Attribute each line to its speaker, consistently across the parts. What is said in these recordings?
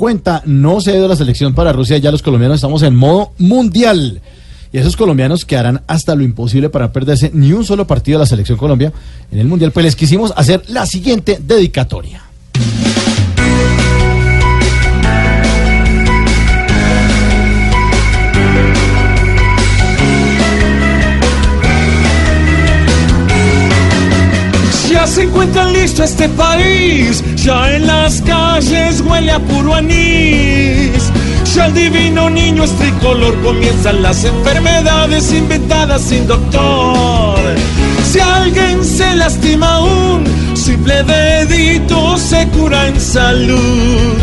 Speaker 1: Cuenta, no se ha la selección para Rusia. Ya los colombianos estamos en modo mundial. Y esos colombianos que harán hasta lo imposible para perderse ni un solo partido de la selección Colombia en el mundial, pues les quisimos hacer la siguiente dedicatoria.
Speaker 2: Ya se encuentra listo este país, ya en las calles huele a puro anís. Ya el divino niño es tricolor, comienzan las enfermedades inventadas sin doctor. Si alguien se lastima un simple dedito se cura en salud.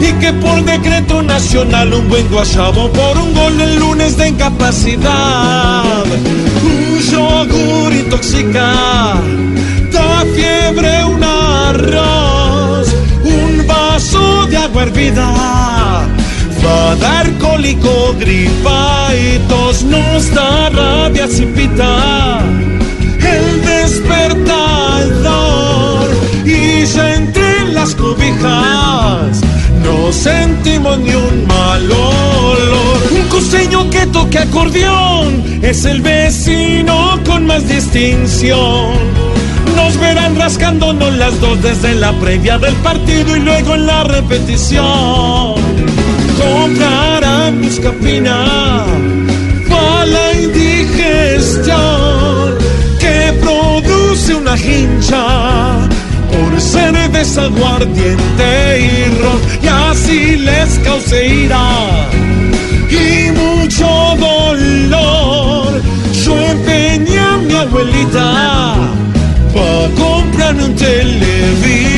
Speaker 2: Y que por decreto nacional un buen guayabo por un gol el lunes de incapacidad. Un yogur intoxica Va a dar cólico, gripa y tos, nos da rabia sin pita. El despertador y ya entre las cobijas no sentimos ni un mal olor. Un costeño que toque acordeón es el vecino con más distinción nos verán rascándonos las dos desde la previa del partido y luego en la repetición. Comprarán buscapina para la indigestión que produce una hincha por ser desaguardiente y ron y así les cause ira y mucho dolor. Yo empeñé a mi abuelita non te levi